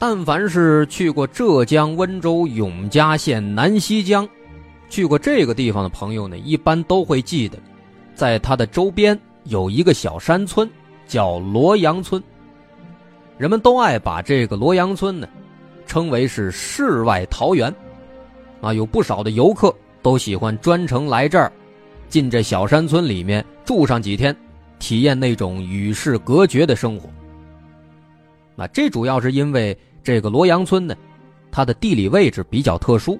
但凡是去过浙江温州永嘉县南溪江，去过这个地方的朋友呢，一般都会记得，在它的周边有一个小山村，叫罗阳村。人们都爱把这个罗阳村呢，称为是世外桃源，啊，有不少的游客都喜欢专程来这儿，进这小山村里面住上几天，体验那种与世隔绝的生活。那这主要是因为。这个罗阳村呢，它的地理位置比较特殊，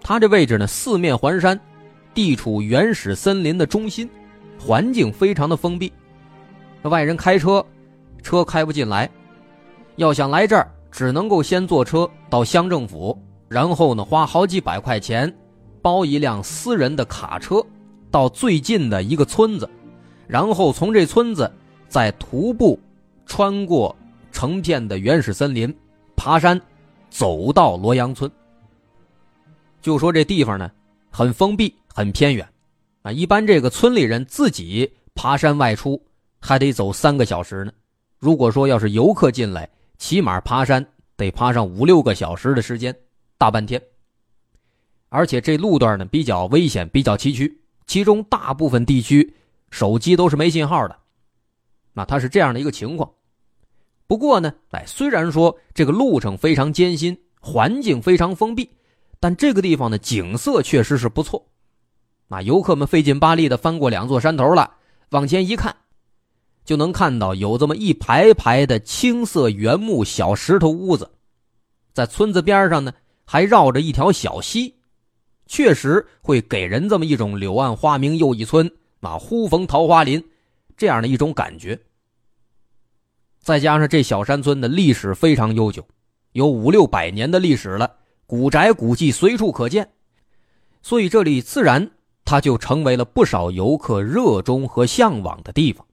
它这位置呢四面环山，地处原始森林的中心，环境非常的封闭。外人开车，车开不进来，要想来这儿，只能够先坐车到乡政府，然后呢花好几百块钱，包一辆私人的卡车，到最近的一个村子，然后从这村子再徒步穿过成片的原始森林。爬山，走到罗阳村。就说这地方呢，很封闭，很偏远，啊，一般这个村里人自己爬山外出，还得走三个小时呢。如果说要是游客进来，起码爬山得爬上五六个小时的时间，大半天。而且这路段呢比较危险，比较崎岖，其中大部分地区手机都是没信号的。那它是这样的一个情况。不过呢，哎，虽然说这个路程非常艰辛，环境非常封闭，但这个地方的景色确实是不错。那游客们费劲巴力的翻过两座山头了，往前一看，就能看到有这么一排排的青色原木小石头屋子，在村子边上呢，还绕着一条小溪，确实会给人这么一种“柳暗花明又一村，啊，忽逢桃花林”这样的一种感觉。再加上这小山村的历史非常悠久，有五六百年的历史了，古宅古迹随处可见，所以这里自然它就成为了不少游客热衷和向往的地方。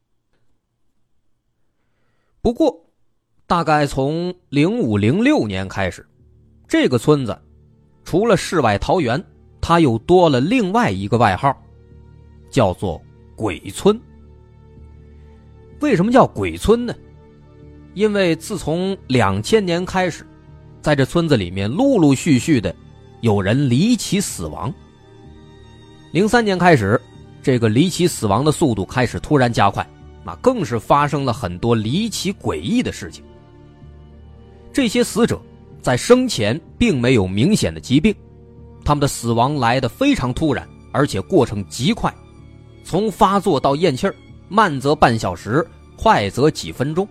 不过，大概从零五零六年开始，这个村子除了世外桃源，它又多了另外一个外号，叫做“鬼村”。为什么叫鬼村呢？因为自从两千年开始，在这村子里面陆陆续续的有人离奇死亡。零三年开始，这个离奇死亡的速度开始突然加快，那更是发生了很多离奇诡异的事情。这些死者在生前并没有明显的疾病，他们的死亡来得非常突然，而且过程极快，从发作到咽气儿，慢则半小时，快则几分钟。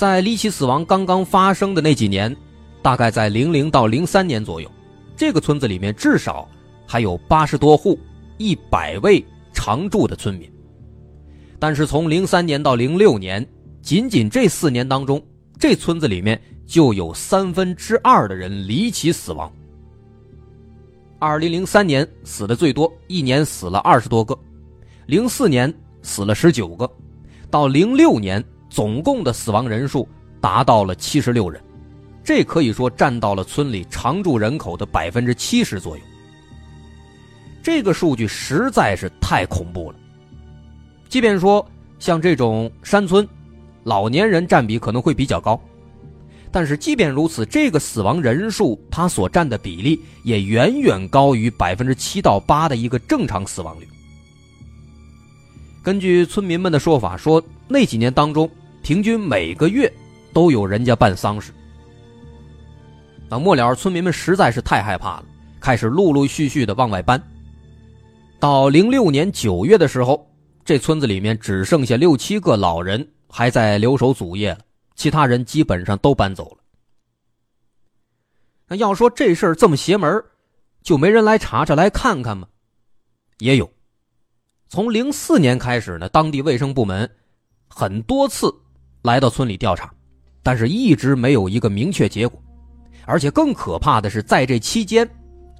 在离奇死亡刚刚发生的那几年，大概在零零到零三年左右，这个村子里面至少还有八十多户、一百位常住的村民。但是从零三年到零六年，仅仅这四年当中，这村子里面就有三分之二的人离奇死亡。二零零三年死的最多，一年死了二十多个；零四年死了十九个，到零六年。总共的死亡人数达到了七十六人，这可以说占到了村里常住人口的百分之七十左右。这个数据实在是太恐怖了。即便说像这种山村，老年人占比可能会比较高，但是即便如此，这个死亡人数它所占的比例也远远高于百分之七到八的一个正常死亡率。根据村民们的说法，说那几年当中。平均每个月都有人家办丧事，那末了，村民们实在是太害怕了，开始陆陆续续的往外搬。到零六年九月的时候，这村子里面只剩下六七个老人还在留守祖业了，其他人基本上都搬走了。那要说这事儿这么邪门，就没人来查查来看看吗？也有，从零四年开始呢，当地卫生部门很多次。来到村里调查，但是一直没有一个明确结果，而且更可怕的是，在这期间，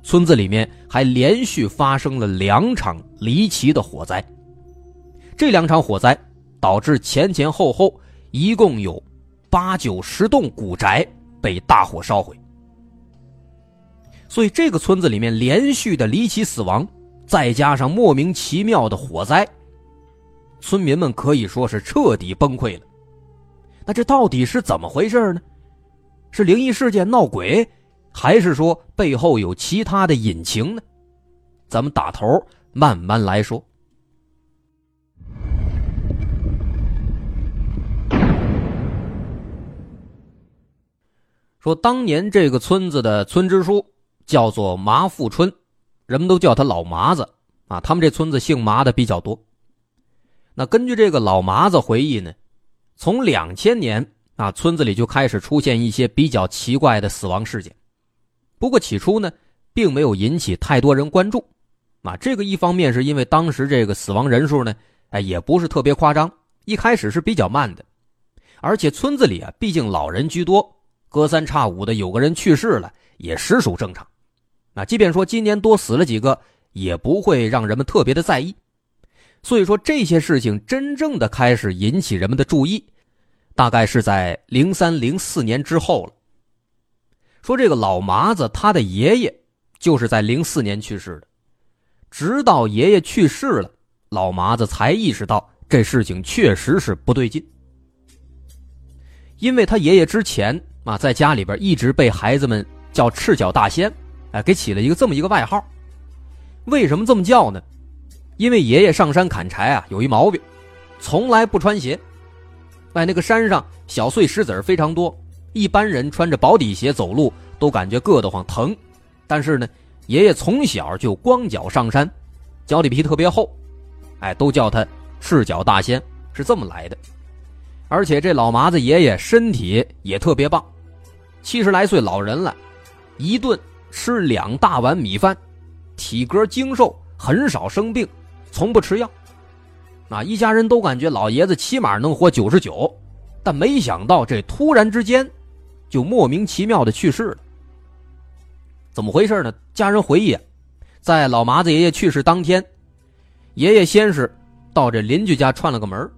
村子里面还连续发生了两场离奇的火灾。这两场火灾导致前前后后一共有八九十栋古宅被大火烧毁，所以这个村子里面连续的离奇死亡，再加上莫名其妙的火灾，村民们可以说是彻底崩溃了。那这到底是怎么回事呢？是灵异事件闹鬼，还是说背后有其他的隐情呢？咱们打头慢慢来说。说当年这个村子的村支书叫做麻富春，人们都叫他老麻子啊。他们这村子姓麻的比较多。那根据这个老麻子回忆呢？从两千年啊，村子里就开始出现一些比较奇怪的死亡事件，不过起初呢，并没有引起太多人关注。啊，这个一方面是因为当时这个死亡人数呢，哎，也不是特别夸张，一开始是比较慢的，而且村子里啊，毕竟老人居多，隔三差五的有个人去世了，也实属正常。那即便说今年多死了几个，也不会让人们特别的在意。所以说这些事情真正的开始引起人们的注意，大概是在零三零四年之后了。说这个老麻子他的爷爷就是在零四年去世的，直到爷爷去世了，老麻子才意识到这事情确实是不对劲。因为他爷爷之前啊在家里边一直被孩子们叫赤脚大仙，哎，给起了一个这么一个外号。为什么这么叫呢？因为爷爷上山砍柴啊，有一毛病，从来不穿鞋。在那个山上，小碎石子非常多，一般人穿着薄底鞋走路都感觉硌得慌疼。但是呢，爷爷从小就光脚上山，脚底皮特别厚，哎，都叫他赤脚大仙，是这么来的。而且这老麻子爷爷身体也特别棒，七十来岁老人了，一顿吃两大碗米饭，体格精瘦，很少生病，从不吃药。啊，一家人都感觉老爷子起码能活九十九，但没想到这突然之间，就莫名其妙的去世了。怎么回事呢？家人回忆，在老麻子爷爷去世当天，爷爷先是到这邻居家串了个门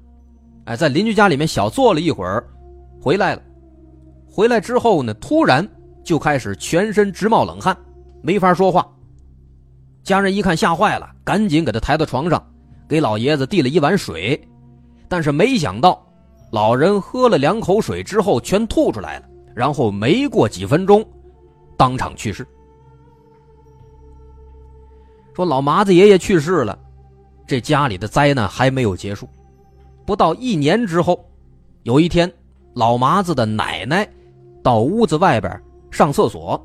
哎，在邻居家里面小坐了一会儿，回来了。回来之后呢，突然就开始全身直冒冷汗，没法说话。家人一看吓坏了，赶紧给他抬到床上，给老爷子递了一碗水。但是没想到，老人喝了两口水之后全吐出来了，然后没过几分钟，当场去世。说老麻子爷爷去世了，这家里的灾难还没有结束。不到一年之后，有一天，老麻子的奶奶到屋子外边上厕所，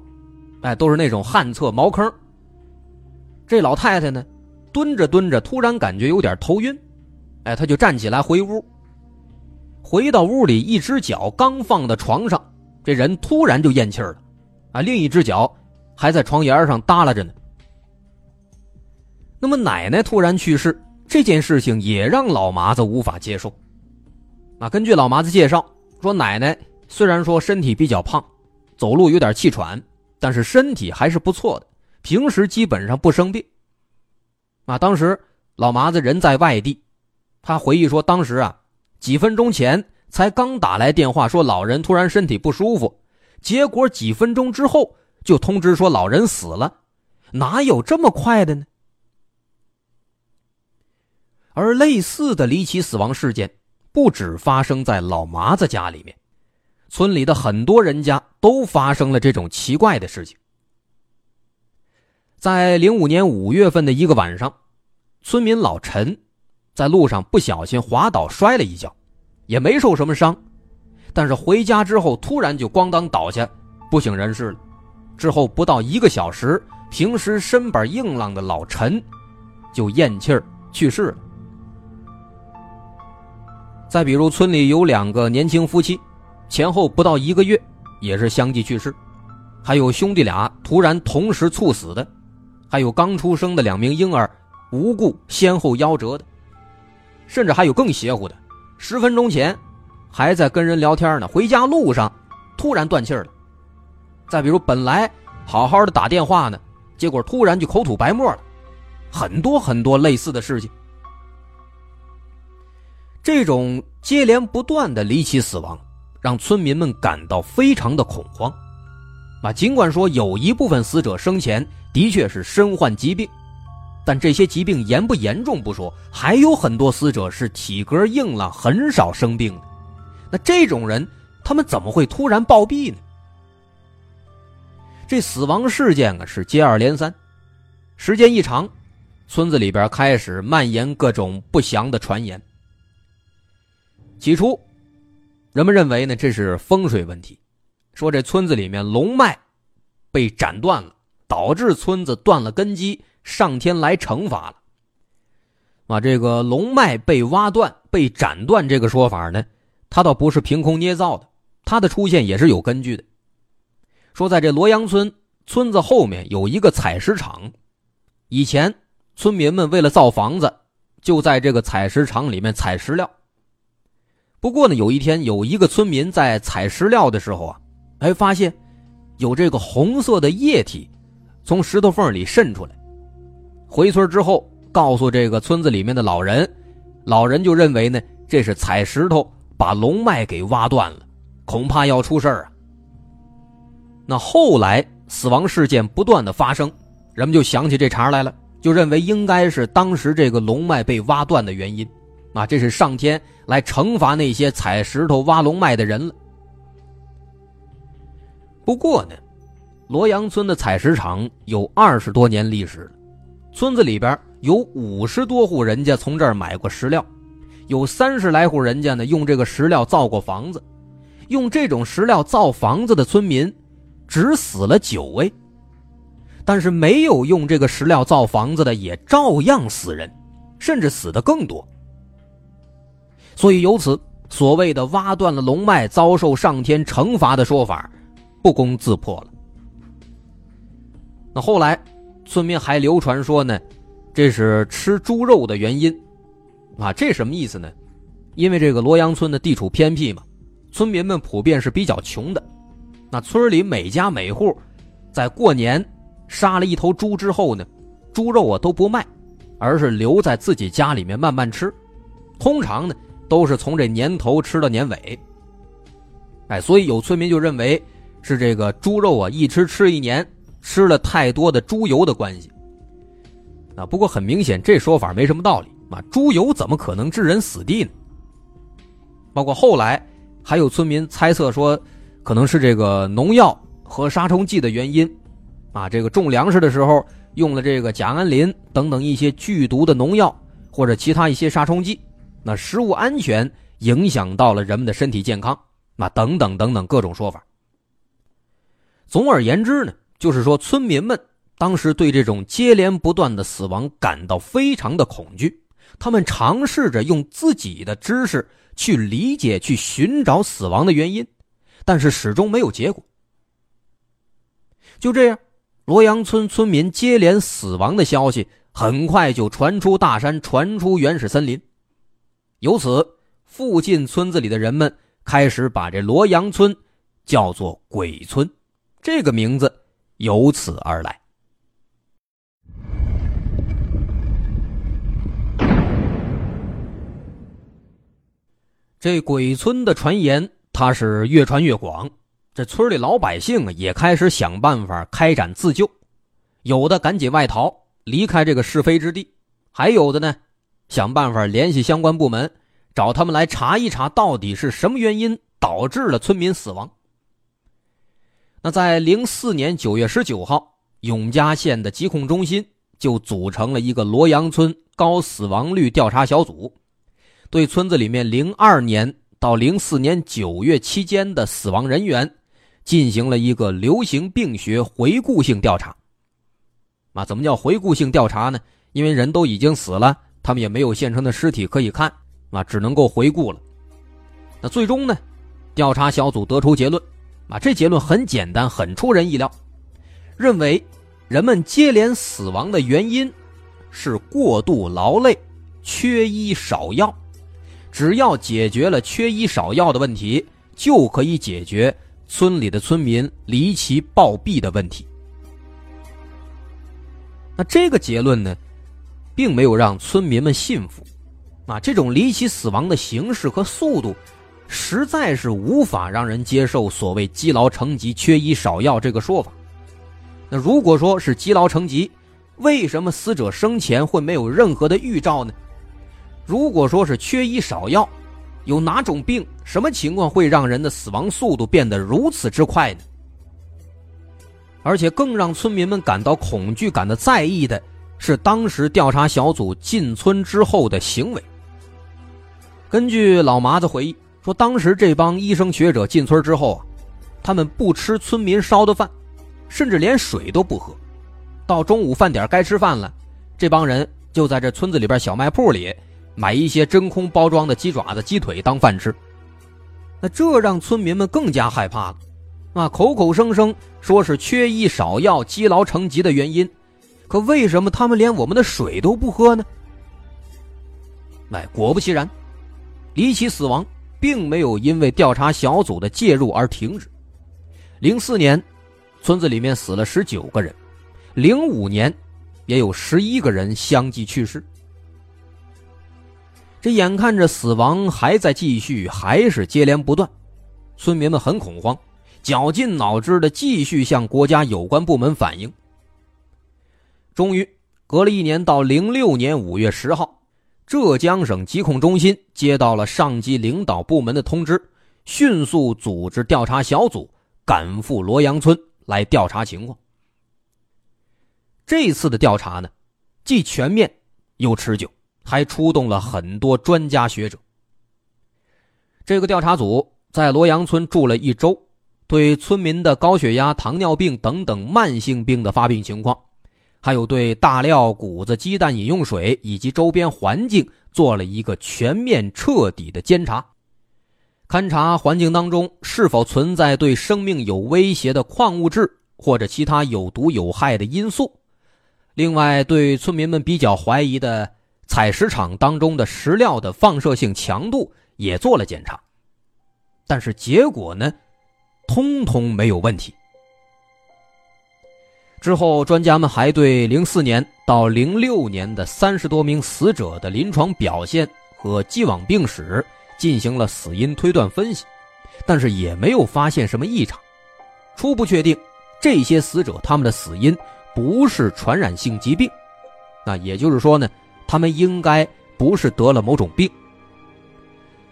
哎，都是那种旱厕茅坑。这老太太呢，蹲着蹲着，突然感觉有点头晕，哎，她就站起来回屋。回到屋里，一只脚刚放到床上，这人突然就咽气了，啊，另一只脚还在床沿上耷拉着呢。那么奶奶突然去世。这件事情也让老麻子无法接受。啊，根据老麻子介绍说，奶奶虽然说身体比较胖，走路有点气喘，但是身体还是不错的，平时基本上不生病。啊，当时老麻子人在外地，他回忆说，当时啊，几分钟前才刚打来电话说老人突然身体不舒服，结果几分钟之后就通知说老人死了，哪有这么快的呢？而类似的离奇死亡事件，不止发生在老麻子家里面，村里的很多人家都发生了这种奇怪的事情。在零五年五月份的一个晚上，村民老陈在路上不小心滑倒摔了一跤，也没受什么伤，但是回家之后突然就咣当倒下，不省人事了。之后不到一个小时，平时身板硬朗的老陈就咽气儿去世了。再比如，村里有两个年轻夫妻，前后不到一个月，也是相继去世；还有兄弟俩突然同时猝死的；还有刚出生的两名婴儿无故先后夭折的；甚至还有更邪乎的，十分钟前还在跟人聊天呢，回家路上突然断气了；再比如，本来好好的打电话呢，结果突然就口吐白沫了，很多很多类似的事情。这种接连不断的离奇死亡，让村民们感到非常的恐慌。啊，尽管说有一部分死者生前的确是身患疾病，但这些疾病严不严重不说，还有很多死者是体格硬朗，很少生病的。那这种人，他们怎么会突然暴毙呢？这死亡事件啊是接二连三，时间一长，村子里边开始蔓延各种不祥的传言。起初，人们认为呢这是风水问题，说这村子里面龙脉被斩断了，导致村子断了根基，上天来惩罚了。啊，这个龙脉被挖断、被斩断这个说法呢，它倒不是凭空捏造的，它的出现也是有根据的。说在这罗阳村村子后面有一个采石场，以前村民们为了造房子，就在这个采石场里面采石料。不过呢，有一天有一个村民在采石料的时候啊，哎，发现有这个红色的液体从石头缝里渗出来。回村之后，告诉这个村子里面的老人，老人就认为呢，这是采石头把龙脉给挖断了，恐怕要出事儿啊。那后来死亡事件不断的发生，人们就想起这茬来了，就认为应该是当时这个龙脉被挖断的原因。啊，这是上天来惩罚那些采石头挖龙脉的人了。不过呢，罗阳村的采石场有二十多年历史了，村子里边有五十多户人家从这儿买过石料，有三十来户人家呢用这个石料造过房子，用这种石料造房子的村民只死了九位，但是没有用这个石料造房子的也照样死人，甚至死的更多。所以由此，所谓的挖断了龙脉遭受上天惩罚的说法，不攻自破了。那后来，村民还流传说呢，这是吃猪肉的原因，啊，这什么意思呢？因为这个罗阳村的地处偏僻嘛，村民们普遍是比较穷的，那村里每家每户，在过年杀了一头猪之后呢，猪肉啊都不卖，而是留在自己家里面慢慢吃，通常呢。都是从这年头吃到年尾，哎，所以有村民就认为是这个猪肉啊，一吃吃一年，吃了太多的猪油的关系。啊，不过很明显，这说法没什么道理啊，猪油怎么可能致人死地呢？包括后来还有村民猜测说，可能是这个农药和杀虫剂的原因，啊，这个种粮食的时候用了这个甲胺磷等等一些剧毒的农药或者其他一些杀虫剂。那食物安全影响到了人们的身体健康，那等等等等各种说法。总而言之呢，就是说村民们当时对这种接连不断的死亡感到非常的恐惧，他们尝试着用自己的知识去理解、去寻找死亡的原因，但是始终没有结果。就这样，罗阳村村民接连死亡的消息很快就传出大山，传出原始森林。由此，附近村子里的人们开始把这罗阳村叫做“鬼村”，这个名字由此而来。这鬼村的传言，它是越传越广，这村里老百姓啊也开始想办法开展自救，有的赶紧外逃，离开这个是非之地，还有的呢。想办法联系相关部门，找他们来查一查，到底是什么原因导致了村民死亡。那在零四年九月十九号，永嘉县的疾控中心就组成了一个罗阳村高死亡率调查小组，对村子里面零二年到零四年九月期间的死亡人员进行了一个流行病学回顾性调查。啊，怎么叫回顾性调查呢？因为人都已经死了。他们也没有现成的尸体可以看，啊，只能够回顾了。那最终呢，调查小组得出结论，啊，这结论很简单，很出人意料，认为人们接连死亡的原因是过度劳累、缺医少药。只要解决了缺医少药的问题，就可以解决村里的村民离奇暴毙的问题。那这个结论呢？并没有让村民们信服，啊，这种离奇死亡的形式和速度，实在是无法让人接受。所谓积劳成疾、缺医少药这个说法，那如果说是积劳成疾，为什么死者生前会没有任何的预兆呢？如果说是缺医少药，有哪种病、什么情况会让人的死亡速度变得如此之快呢？而且更让村民们感到恐惧、感到在意的。是当时调查小组进村之后的行为。根据老麻子回忆说，当时这帮医生学者进村之后啊，他们不吃村民烧的饭，甚至连水都不喝。到中午饭点该吃饭了，这帮人就在这村子里边小卖铺里买一些真空包装的鸡爪子、鸡腿当饭吃。那这让村民们更加害怕了，啊，口口声声说是缺医少药、积劳成疾的原因。可为什么他们连我们的水都不喝呢？哎，果不其然，离奇死亡并没有因为调查小组的介入而停止。零四年，村子里面死了十九个人；零五年，也有十一个人相继去世。这眼看着死亡还在继续，还是接连不断，村民们很恐慌，绞尽脑汁的继续向国家有关部门反映。终于，隔了一年，到零六年五月十号，浙江省疾控中心接到了上级领导部门的通知，迅速组织调查小组赶赴罗阳村来调查情况。这次的调查呢，既全面又持久，还出动了很多专家学者。这个调查组在罗阳村住了一周，对村民的高血压、糖尿病等等慢性病的发病情况。还有对大料、谷子、鸡蛋、饮用水以及周边环境做了一个全面彻底的监察，勘察环境当中是否存在对生命有威胁的矿物质或者其他有毒有害的因素。另外，对村民们比较怀疑的采石场当中的石料的放射性强度也做了检查，但是结果呢，通通没有问题。之后，专家们还对零四年到零六年的三十多名死者的临床表现和既往病史进行了死因推断分析，但是也没有发现什么异常，初步确定这些死者他们的死因。不是传染性疾病，那也就是说呢，他们应该不是得了某种病。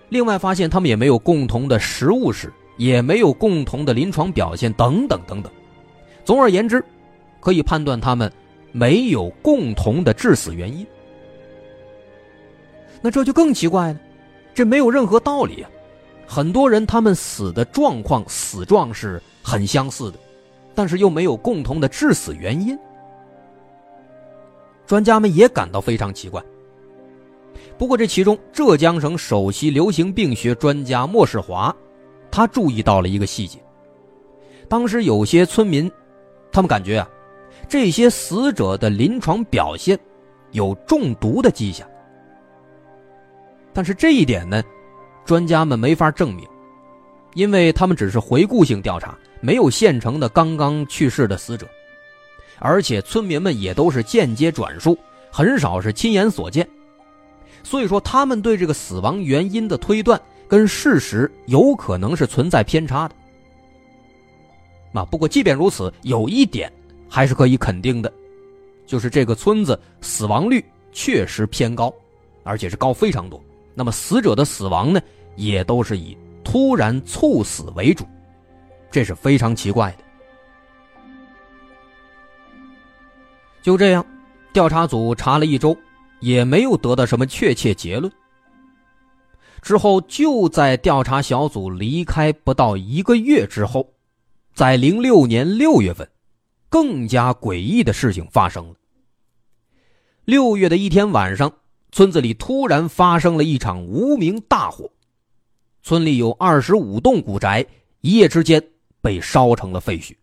另外发现他们也没有共同的食物史，也没有共同的临床表现等等等等。总而言之，可以判断他们没有共同的致死原因。那这就更奇怪了，这没有任何道理啊！很多人他们死的状况、死状是很相似的。但是又没有共同的致死原因，专家们也感到非常奇怪。不过这其中，浙江省首席流行病学专家莫世华，他注意到了一个细节：当时有些村民，他们感觉啊，这些死者的临床表现有中毒的迹象。但是这一点呢，专家们没法证明，因为他们只是回顾性调查。没有现成的刚刚去世的死者，而且村民们也都是间接转述，很少是亲眼所见，所以说他们对这个死亡原因的推断跟事实有可能是存在偏差的。啊，不过即便如此，有一点还是可以肯定的，就是这个村子死亡率确实偏高，而且是高非常多。那么死者的死亡呢，也都是以突然猝死为主。这是非常奇怪的。就这样，调查组查了一周，也没有得到什么确切结论。之后，就在调查小组离开不到一个月之后，在零六年六月份，更加诡异的事情发生了。六月的一天晚上，村子里突然发生了一场无名大火，村里有二十五栋古宅，一夜之间。被烧成了废墟。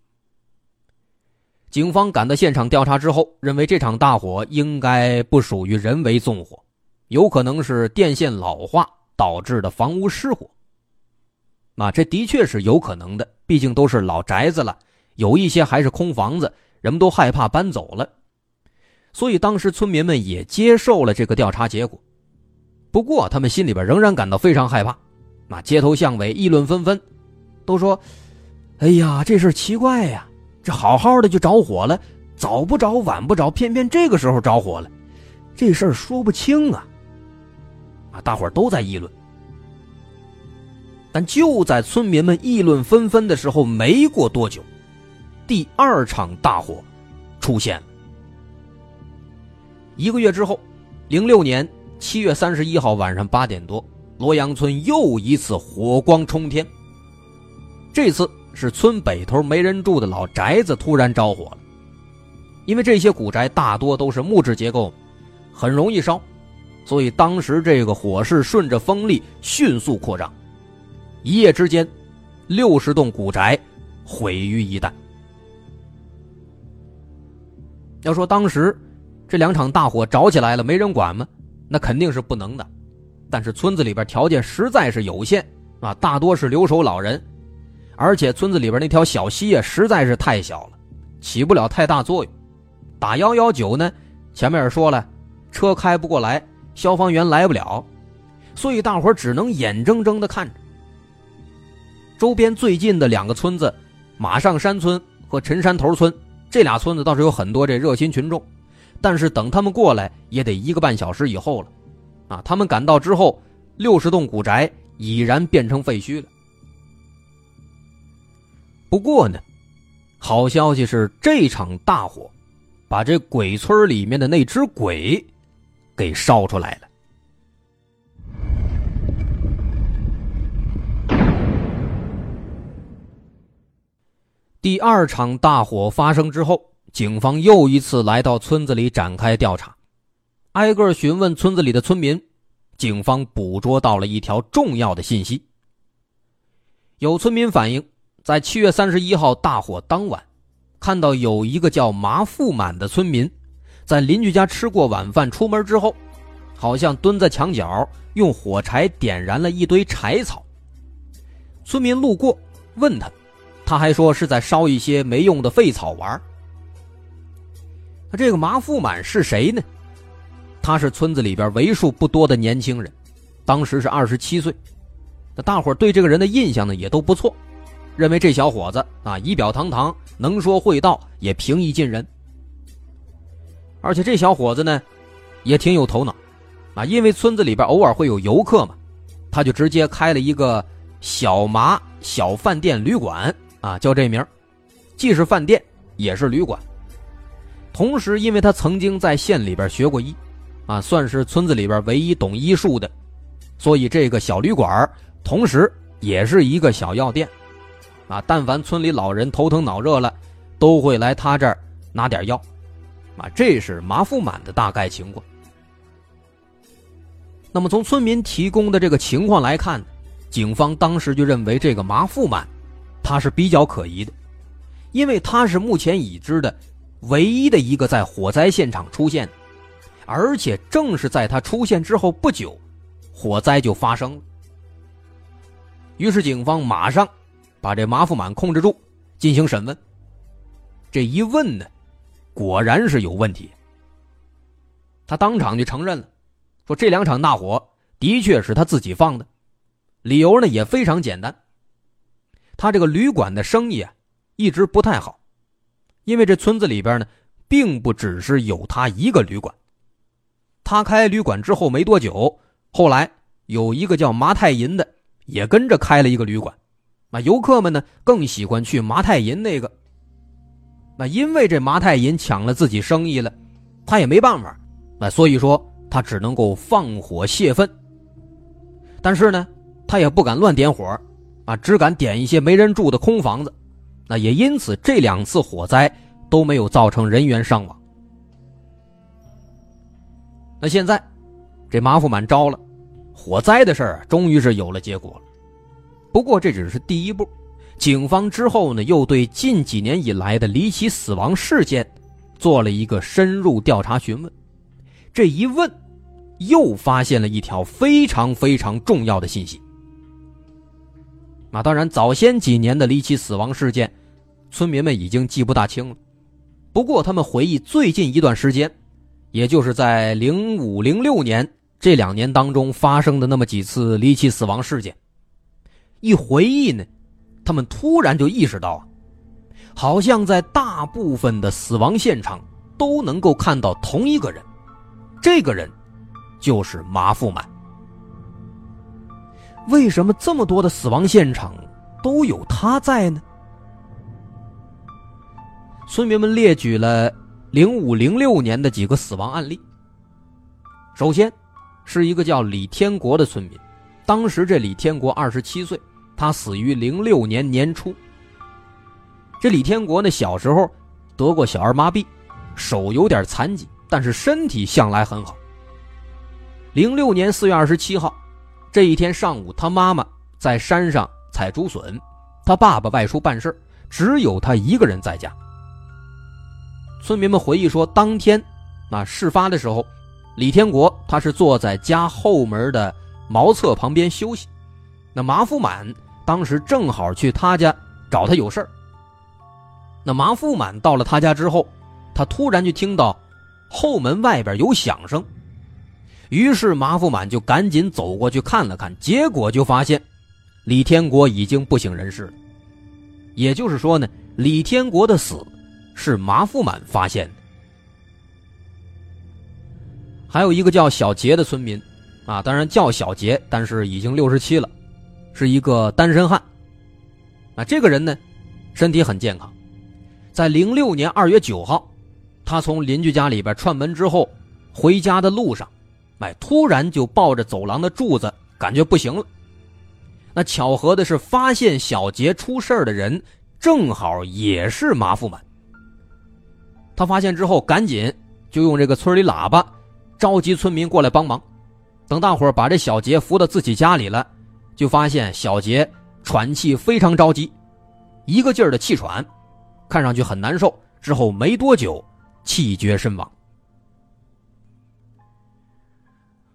警方赶到现场调查之后，认为这场大火应该不属于人为纵火，有可能是电线老化导致的房屋失火。啊，这的确是有可能的，毕竟都是老宅子了，有一些还是空房子，人们都害怕搬走了，所以当时村民们也接受了这个调查结果。不过，他们心里边仍然感到非常害怕。那，街头巷尾议论纷纷，都说。哎呀，这事奇怪呀！这好好的就着火了，早不着晚不着，偏偏这个时候着火了，这事儿说不清啊！啊，大伙都在议论。但就在村民们议论纷纷的时候，没过多久，第二场大火出现。一个月之后，零六年七月三十一号晚上八点多，罗阳村又一次火光冲天。这次。是村北头没人住的老宅子突然着火了，因为这些古宅大多都是木质结构，很容易烧，所以当时这个火势顺着风力迅速扩张，一夜之间，六十栋古宅毁于一旦。要说当时这两场大火着起来了，没人管吗？那肯定是不能的，但是村子里边条件实在是有限啊，大多是留守老人。而且村子里边那条小溪啊，实在是太小了，起不了太大作用。打幺幺九呢，前面也说了，车开不过来，消防员来不了，所以大伙只能眼睁睁的看着。周边最近的两个村子，马上山村和陈山头村，这俩村子倒是有很多这热心群众，但是等他们过来也得一个半小时以后了。啊，他们赶到之后，六十栋古宅已然变成废墟了。不过呢，好消息是这场大火，把这鬼村里面的那只鬼，给烧出来了。第二场大火发生之后，警方又一次来到村子里展开调查，挨个询问村子里的村民，警方捕捉到了一条重要的信息。有村民反映，在七月三十一号大火当晚，看到有一个叫麻富满的村民，在邻居家吃过晚饭出门之后，好像蹲在墙角用火柴点燃了一堆柴草。村民路过问他，他还说是在烧一些没用的废草玩。那这个麻富满是谁呢？他是村子里边为数不多的年轻人，当时是二十七岁。那大伙对这个人的印象呢也都不错，认为这小伙子啊仪表堂堂，能说会道，也平易近人。而且这小伙子呢也挺有头脑，啊，因为村子里边偶尔会有游客嘛，他就直接开了一个小麻小饭店旅馆啊，叫这名既是饭店也是旅馆。同时，因为他曾经在县里边学过医，啊，算是村子里边唯一懂医术的，所以这个小旅馆同时也是一个小药店，啊，但凡村里老人头疼脑热了，都会来他这儿拿点药，啊，这是麻富满的大概情况。那么从村民提供的这个情况来看，警方当时就认为这个麻富满，他是比较可疑的，因为他是目前已知的。唯一的一个在火灾现场出现，而且正是在他出现之后不久，火灾就发生了。于是警方马上把这马富满控制住，进行审问。这一问呢，果然是有问题。他当场就承认了，说这两场大火的确是他自己放的，理由呢也非常简单。他这个旅馆的生意啊，一直不太好。因为这村子里边呢，并不只是有他一个旅馆。他开旅馆之后没多久，后来有一个叫麻太银的也跟着开了一个旅馆。那游客们呢，更喜欢去麻太银那个。那因为这麻太银抢了自己生意了，他也没办法。那所以说他只能够放火泄愤。但是呢，他也不敢乱点火，啊，只敢点一些没人住的空房子。那也因此，这两次火灾都没有造成人员伤亡。那现在，这马富满招了，火灾的事儿终于是有了结果了。不过这只是第一步，警方之后呢，又对近几年以来的离奇死亡事件做了一个深入调查询问。这一问，又发现了一条非常非常重要的信息。那当然，早先几年的离奇死亡事件。村民们已经记不大清了，不过他们回忆最近一段时间，也就是在零五零六年这两年当中发生的那么几次离奇死亡事件，一回忆呢，他们突然就意识到啊，好像在大部分的死亡现场都能够看到同一个人，这个人就是马富满。为什么这么多的死亡现场都有他在呢？村民们列举了零五零六年的几个死亡案例。首先，是一个叫李天国的村民，当时这李天国二十七岁，他死于零六年年初。这李天国呢，小时候得过小儿麻痹，手有点残疾，但是身体向来很好。零六年四月二十七号，这一天上午，他妈妈在山上采竹笋，他爸爸外出办事只有他一个人在家。村民们回忆说，当天，啊，事发的时候，李天国他是坐在家后门的茅厕旁边休息。那马富满当时正好去他家找他有事那马富满到了他家之后，他突然就听到后门外边有响声，于是麻富满就赶紧走过去看了看，结果就发现李天国已经不省人事了。也就是说呢，李天国的死。是麻富满发现的。还有一个叫小杰的村民，啊，当然叫小杰，但是已经六十七了，是一个单身汉。啊，这个人呢，身体很健康，在零六年二月九号，他从邻居家里边串门之后，回家的路上，哎，突然就抱着走廊的柱子，感觉不行了。那巧合的是，发现小杰出事的人，正好也是麻富满。他发现之后，赶紧就用这个村里喇叭召集村民过来帮忙。等大伙把这小杰扶到自己家里了，就发现小杰喘气非常着急，一个劲儿的气喘，看上去很难受。之后没多久，气绝身亡。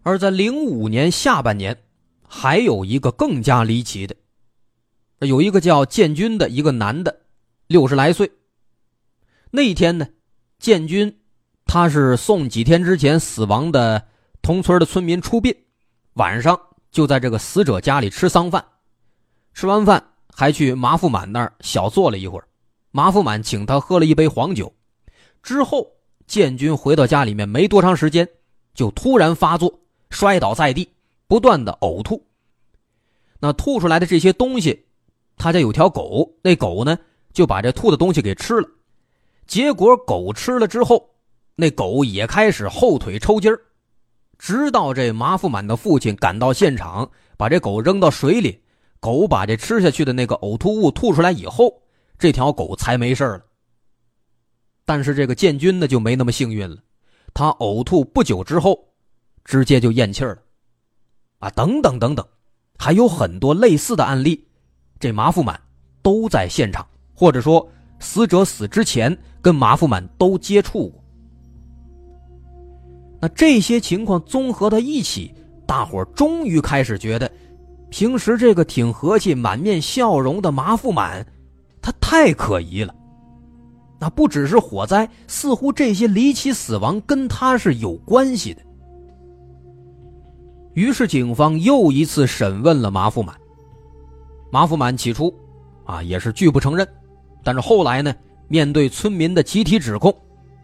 而在零五年下半年，还有一个更加离奇的，有一个叫建军的一个男的，六十来岁。那一天呢，建军他是送几天之前死亡的同村的村民出殡，晚上就在这个死者家里吃丧饭，吃完饭还去马富满那儿小坐了一会儿，马富满请他喝了一杯黄酒，之后建军回到家里面没多长时间，就突然发作。摔倒在地，不断的呕吐。那吐出来的这些东西，他家有条狗，那狗呢就把这吐的东西给吃了。结果狗吃了之后，那狗也开始后腿抽筋儿。直到这马富满的父亲赶到现场，把这狗扔到水里，狗把这吃下去的那个呕吐物吐出来以后，这条狗才没事了。但是这个建军呢就没那么幸运了，他呕吐不久之后。直接就咽气儿了，啊，等等等等，还有很多类似的案例，这马富满都在现场，或者说死者死之前跟马富满都接触过。那这些情况综合到一起，大伙终于开始觉得，平时这个挺和气、满面笑容的马富满，他太可疑了。那不只是火灾，似乎这些离奇死亡跟他是有关系的。于是，警方又一次审问了马富满。马富满起初，啊，也是拒不承认。但是后来呢，面对村民的集体指控，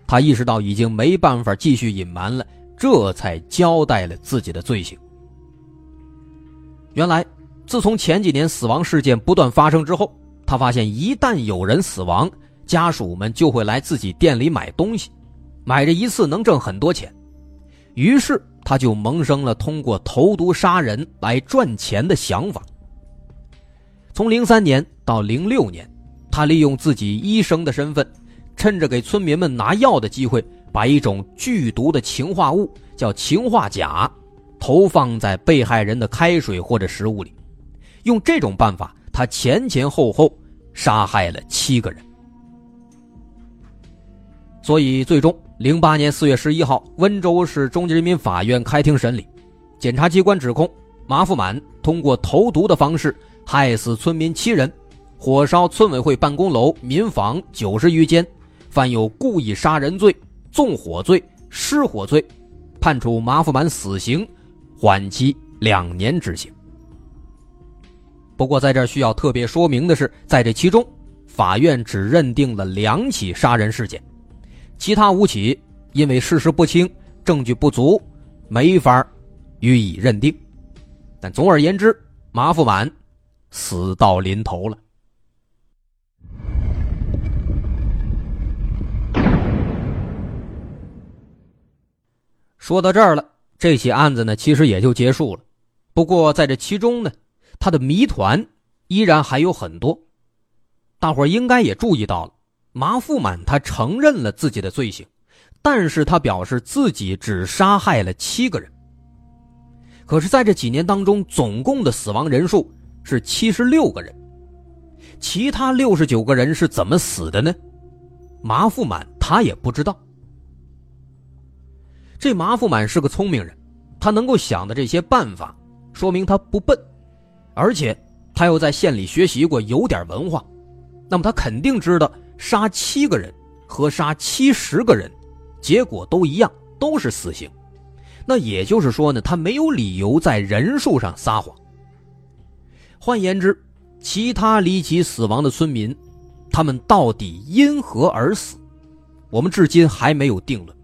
他意识到已经没办法继续隐瞒了，这才交代了自己的罪行。原来，自从前几年死亡事件不断发生之后，他发现一旦有人死亡，家属们就会来自己店里买东西，买这一次能挣很多钱。于是。他就萌生了通过投毒杀人来赚钱的想法。从零三年到零六年，他利用自己医生的身份，趁着给村民们拿药的机会，把一种剧毒的氰化物叫氰化钾，投放在被害人的开水或者食物里。用这种办法，他前前后后杀害了七个人。所以最终。零八年四月十一号，温州市中级人民法院开庭审理，检察机关指控马富满通过投毒的方式害死村民七人，火烧村委会办公楼、民房九十余间，犯有故意杀人罪、纵火罪、失火罪，判处马富满死刑，缓期两年执行。不过，在这需要特别说明的是，在这其中，法院只认定了两起杀人事件。其他五起因为事实不清、证据不足，没法予以认定。但总而言之，马富满死到临头了。说到这儿了，这起案子呢，其实也就结束了。不过在这其中呢，他的谜团依然还有很多。大伙应该也注意到了。马富满他承认了自己的罪行，但是他表示自己只杀害了七个人。可是，在这几年当中，总共的死亡人数是七十六个人，其他六十九个人是怎么死的呢？马富满他也不知道。这马富满是个聪明人，他能够想的这些办法，说明他不笨，而且他又在县里学习过，有点文化，那么他肯定知道。杀七个人和杀七十个人，结果都一样，都是死刑。那也就是说呢，他没有理由在人数上撒谎。换言之，其他离奇死亡的村民，他们到底因何而死，我们至今还没有定论。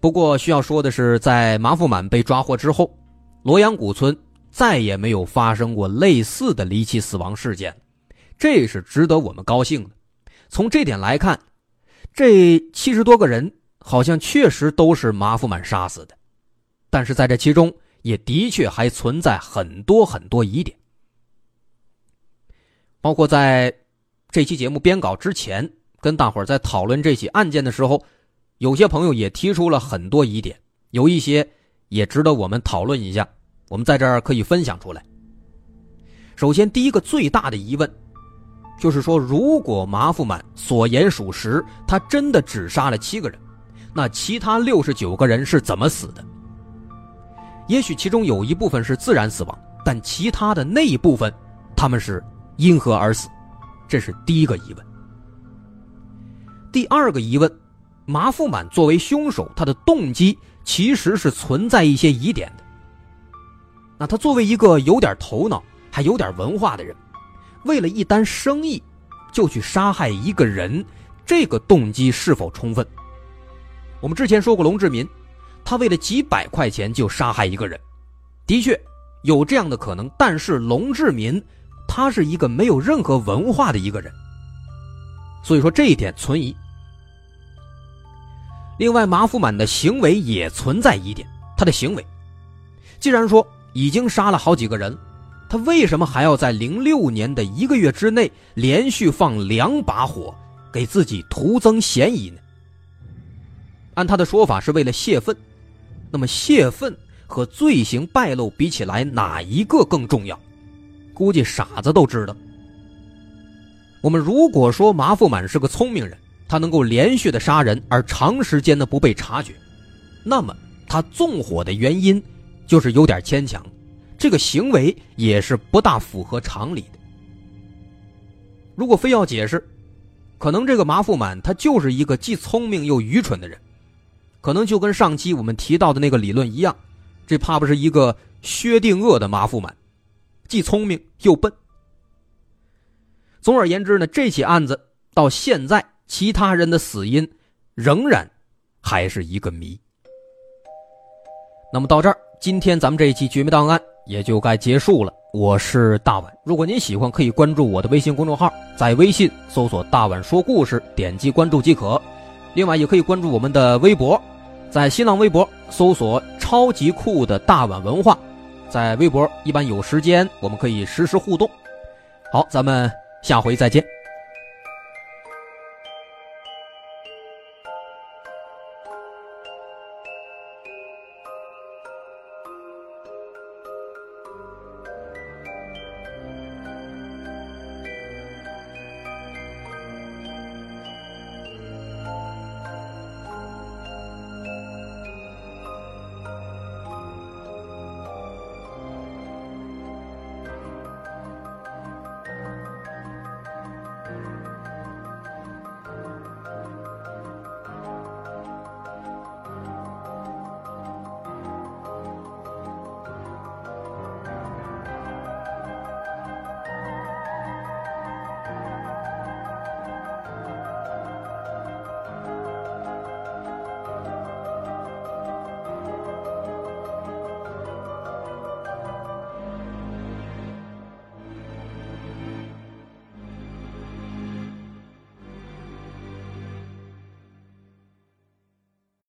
不过需要说的是，在马富满被抓获之后，罗阳古村再也没有发生过类似的离奇死亡事件。这是值得我们高兴的。从这点来看，这七十多个人好像确实都是马富满杀死的，但是在这其中也的确还存在很多很多疑点。包括在这期节目编稿之前跟大伙儿在讨论这起案件的时候，有些朋友也提出了很多疑点，有一些也值得我们讨论一下。我们在这儿可以分享出来。首先，第一个最大的疑问，就是说，如果麻富满所言属实，他真的只杀了七个人，那其他六十九个人是怎么死的？也许其中有一部分是自然死亡，但其他的那一部分，他们是因何而死？这是第一个疑问。第二个疑问，麻富满作为凶手，他的动机其实是存在一些疑点的。那他作为一个有点头脑、还有点文化的人，为了一单生意，就去杀害一个人，这个动机是否充分？我们之前说过，龙志民。他为了几百块钱就杀害一个人，的确有这样的可能。但是龙志民，他是一个没有任何文化的一个人，所以说这一点存疑。另外，马福满的行为也存在疑点。他的行为，既然说已经杀了好几个人，他为什么还要在零六年的一个月之内连续放两把火，给自己徒增嫌疑呢？按他的说法，是为了泄愤。那么泄愤和罪行败露比起来，哪一个更重要？估计傻子都知道。我们如果说麻富满是个聪明人，他能够连续的杀人而长时间的不被察觉，那么他纵火的原因就是有点牵强，这个行为也是不大符合常理的。如果非要解释，可能这个马富满他就是一个既聪明又愚蠢的人。可能就跟上期我们提到的那个理论一样，这怕不是一个薛定谔的马富满，既聪明又笨。总而言之呢，这起案子到现在，其他人的死因仍然还是一个谜。那么到这儿，今天咱们这一期《绝密档案》也就该结束了。我是大碗，如果您喜欢，可以关注我的微信公众号，在微信搜索“大碗说故事”，点击关注即可。另外，也可以关注我们的微博。在新浪微博搜索“超级酷的大碗文化”，在微博一般有时间，我们可以实时互动。好，咱们下回再见。